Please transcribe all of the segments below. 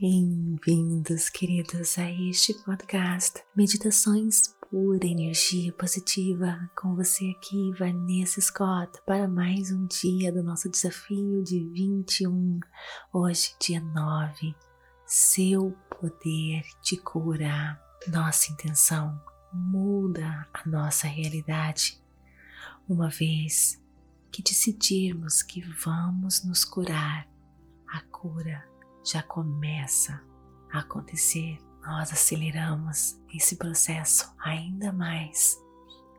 Bem-vindos, queridos, a este podcast Meditações Pura Energia Positiva. Com você aqui, Vanessa Scott, para mais um dia do nosso desafio de 21. Hoje, dia 9. Seu poder de curar. Nossa intenção muda a nossa realidade. Uma vez que decidirmos que vamos nos curar, a cura já começa a acontecer. Nós aceleramos esse processo ainda mais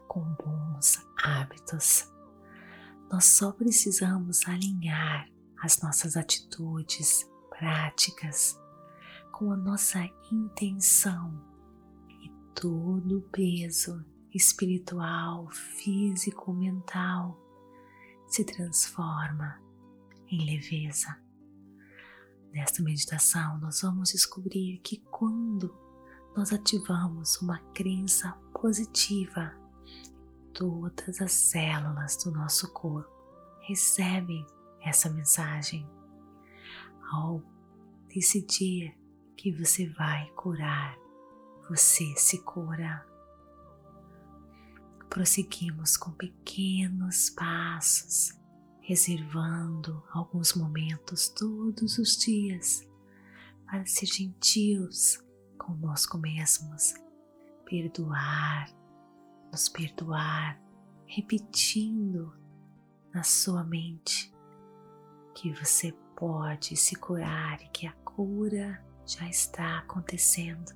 com bons hábitos. Nós só precisamos alinhar as nossas atitudes, práticas com a nossa intenção e todo o peso espiritual, físico, mental se transforma em leveza Nesta meditação, nós vamos descobrir que quando nós ativamos uma crença positiva, todas as células do nosso corpo recebem essa mensagem. Ao decidir que você vai curar, você se cura. Prosseguimos com pequenos passos reservando alguns momentos todos os dias para ser gentios conosco mesmos, perdoar, nos perdoar, repetindo na sua mente que você pode se curar e que a cura já está acontecendo.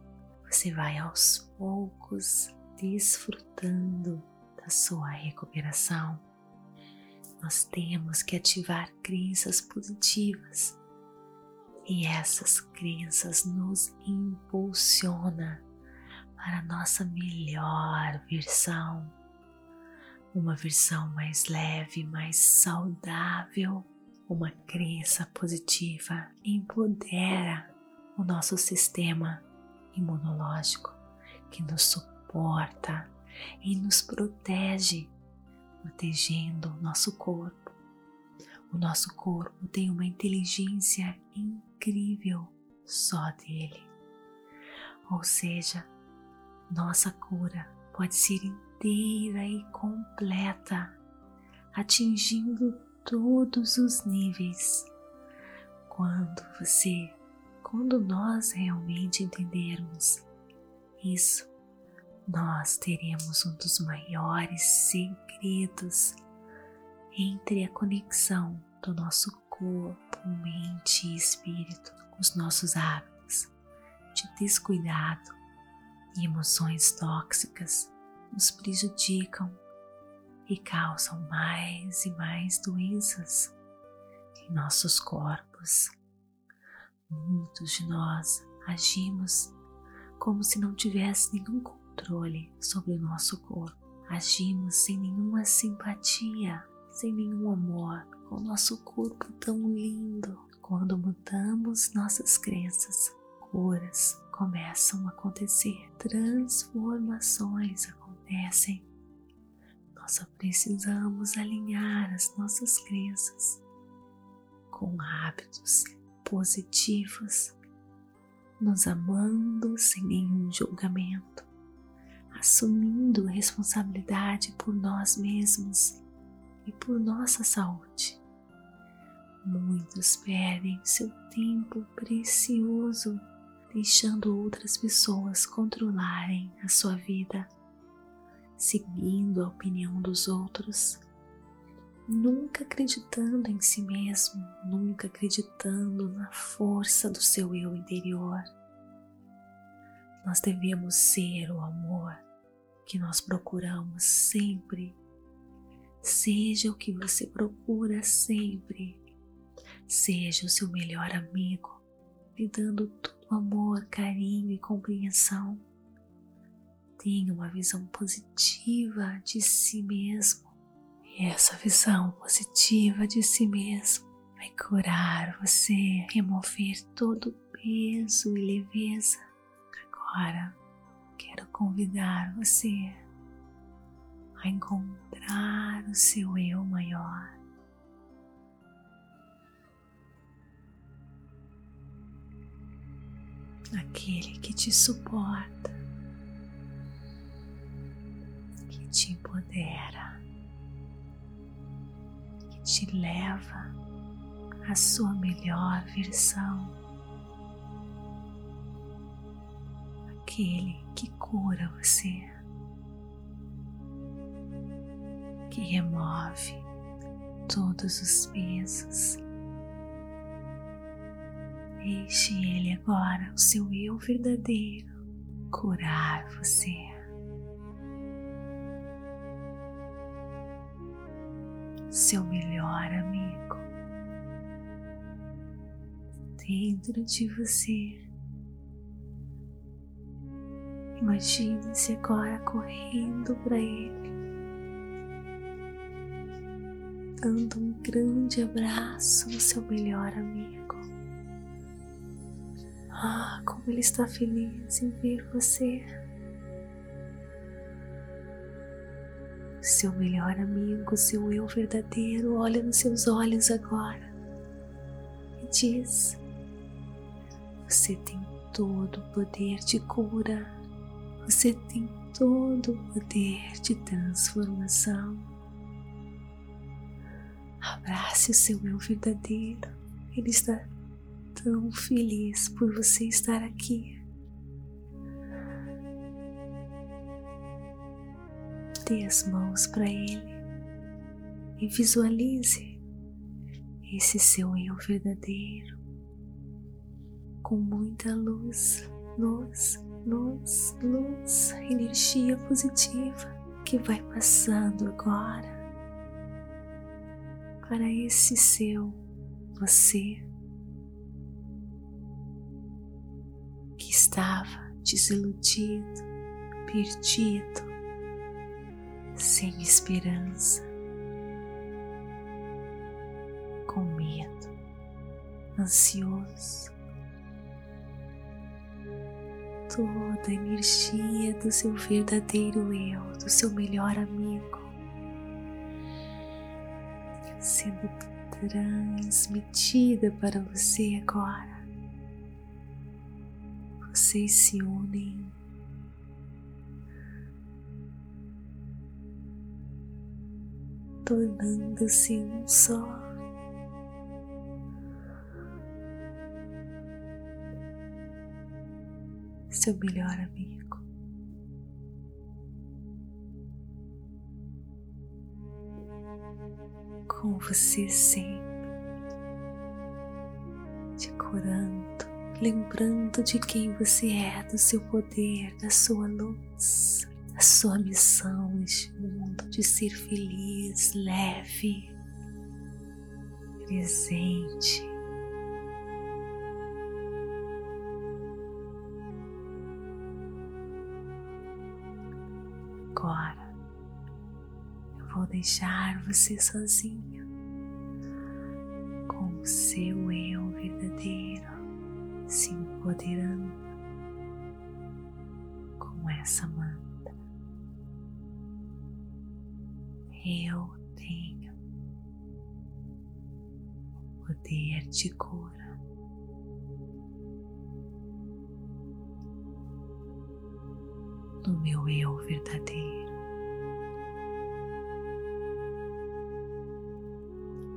Você vai aos poucos desfrutando da sua recuperação nós temos que ativar crenças positivas e essas crenças nos impulsiona para nossa melhor versão, uma versão mais leve, mais saudável. Uma crença positiva empodera o nosso sistema imunológico que nos suporta e nos protege protegendo o nosso corpo. O nosso corpo tem uma inteligência incrível só dele. Ou seja, nossa cura pode ser inteira e completa, atingindo todos os níveis. Quando você, quando nós realmente entendermos isso, nós teremos um dos maiores segredos entre a conexão do nosso corpo, mente e espírito, os nossos hábitos de descuidado e emoções tóxicas nos prejudicam e causam mais e mais doenças em nossos corpos. Muitos de nós agimos como se não tivesse nenhum controle sobre o nosso corpo. Agimos sem nenhuma simpatia, sem nenhum amor com o nosso corpo tão lindo. Quando mudamos nossas crenças, curas começam a acontecer, transformações acontecem. Nós só precisamos alinhar as nossas crenças com hábitos positivos, nos amando sem nenhum julgamento, assumindo responsabilidade por nós mesmos e por nossa saúde. Muitos perdem seu tempo precioso deixando outras pessoas controlarem a sua vida, seguindo a opinião dos outros, nunca acreditando em si mesmo, nunca acreditando na força do seu eu interior. Nós devemos ser o amor que nós procuramos sempre. Seja o que você procura sempre. Seja o seu melhor amigo, lhe dando todo amor, carinho e compreensão. Tenha uma visão positiva de si mesmo. E essa visão positiva de si mesmo vai curar você, remover todo o peso e leveza. Agora, quero convidar você a encontrar o seu eu maior. aquele que te suporta, que te empodera, que te leva à sua melhor versão, aquele que cura você, que remove todos os pesos Deixe Ele agora, o seu eu verdadeiro, curar você. Seu melhor amigo dentro de você. Imagine-se agora correndo para Ele, dando um grande abraço no seu melhor amigo. Ah, como Ele está feliz em ver você. Seu melhor amigo, seu eu verdadeiro, olha nos seus olhos agora e diz: Você tem todo o poder de cura, você tem todo o poder de transformação. Abrace o seu eu verdadeiro, ele está tão feliz por você estar aqui. Dê as mãos para Ele e visualize esse seu eu verdadeiro com muita luz, luz, luz, luz, energia positiva que vai passando agora para esse seu você estava desiludido, perdido, sem esperança, com medo, ansioso. Toda a energia do seu verdadeiro eu, do seu melhor amigo, sendo transmitida para você agora vocês se unem. Tornando-se um só. Seu melhor amigo. Com você sempre, te curando lembrando de quem você é, do seu poder, da sua luz, da sua missão neste mundo de ser feliz, leve, presente. Agora eu vou deixar você sozinho com o seu eu verdadeiro se empoderando com essa mantra. Eu tenho o poder de cura. No meu eu verdadeiro,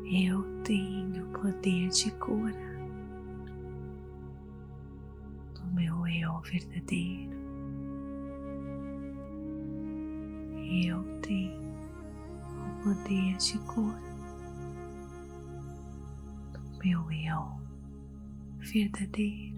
eu tenho poder de cura. verdadeiro. Eu tenho o poder de cura do meu eu verdadeiro.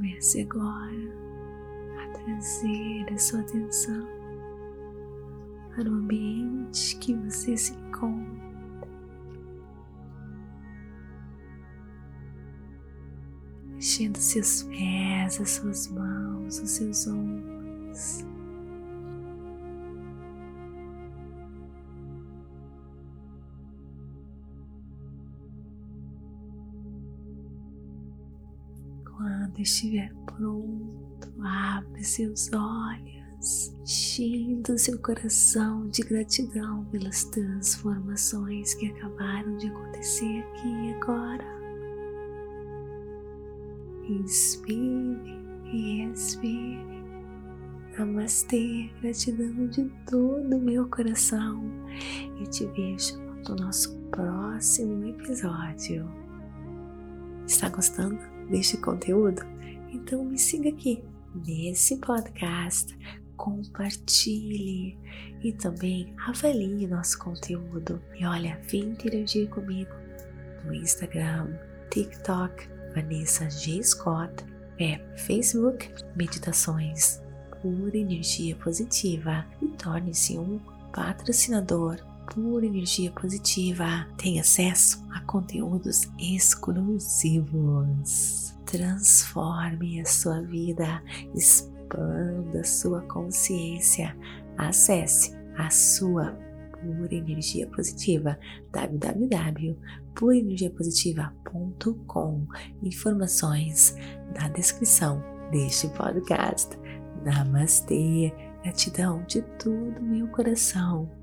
Comece agora a trazer a sua atenção para o ambiente que você se encontra. Mexendo seus pés, as suas mãos, os seus ombros. Quando estiver pronto, abre seus olhos, enchendo seu coração de gratidão pelas transformações que acabaram de acontecer aqui e agora. Inspire e expire. Namastê, gratidão de todo o meu coração e te vejo no nosso próximo episódio. Está gostando? Deste conteúdo, então me siga aqui nesse podcast, compartilhe e também avalie nosso conteúdo. E olha, vem interagir comigo no Instagram, TikTok, Vanessa G. Scott, é Facebook, Meditações por Energia Positiva e torne-se um patrocinador por energia positiva. Tem acesso a conteúdos exclusivos. Transforme a sua vida, expanda a sua consciência. Acesse a sua pura energia positiva www.purenergiapositiva.com Informações na descrição deste podcast. Namastê, gratidão de todo meu coração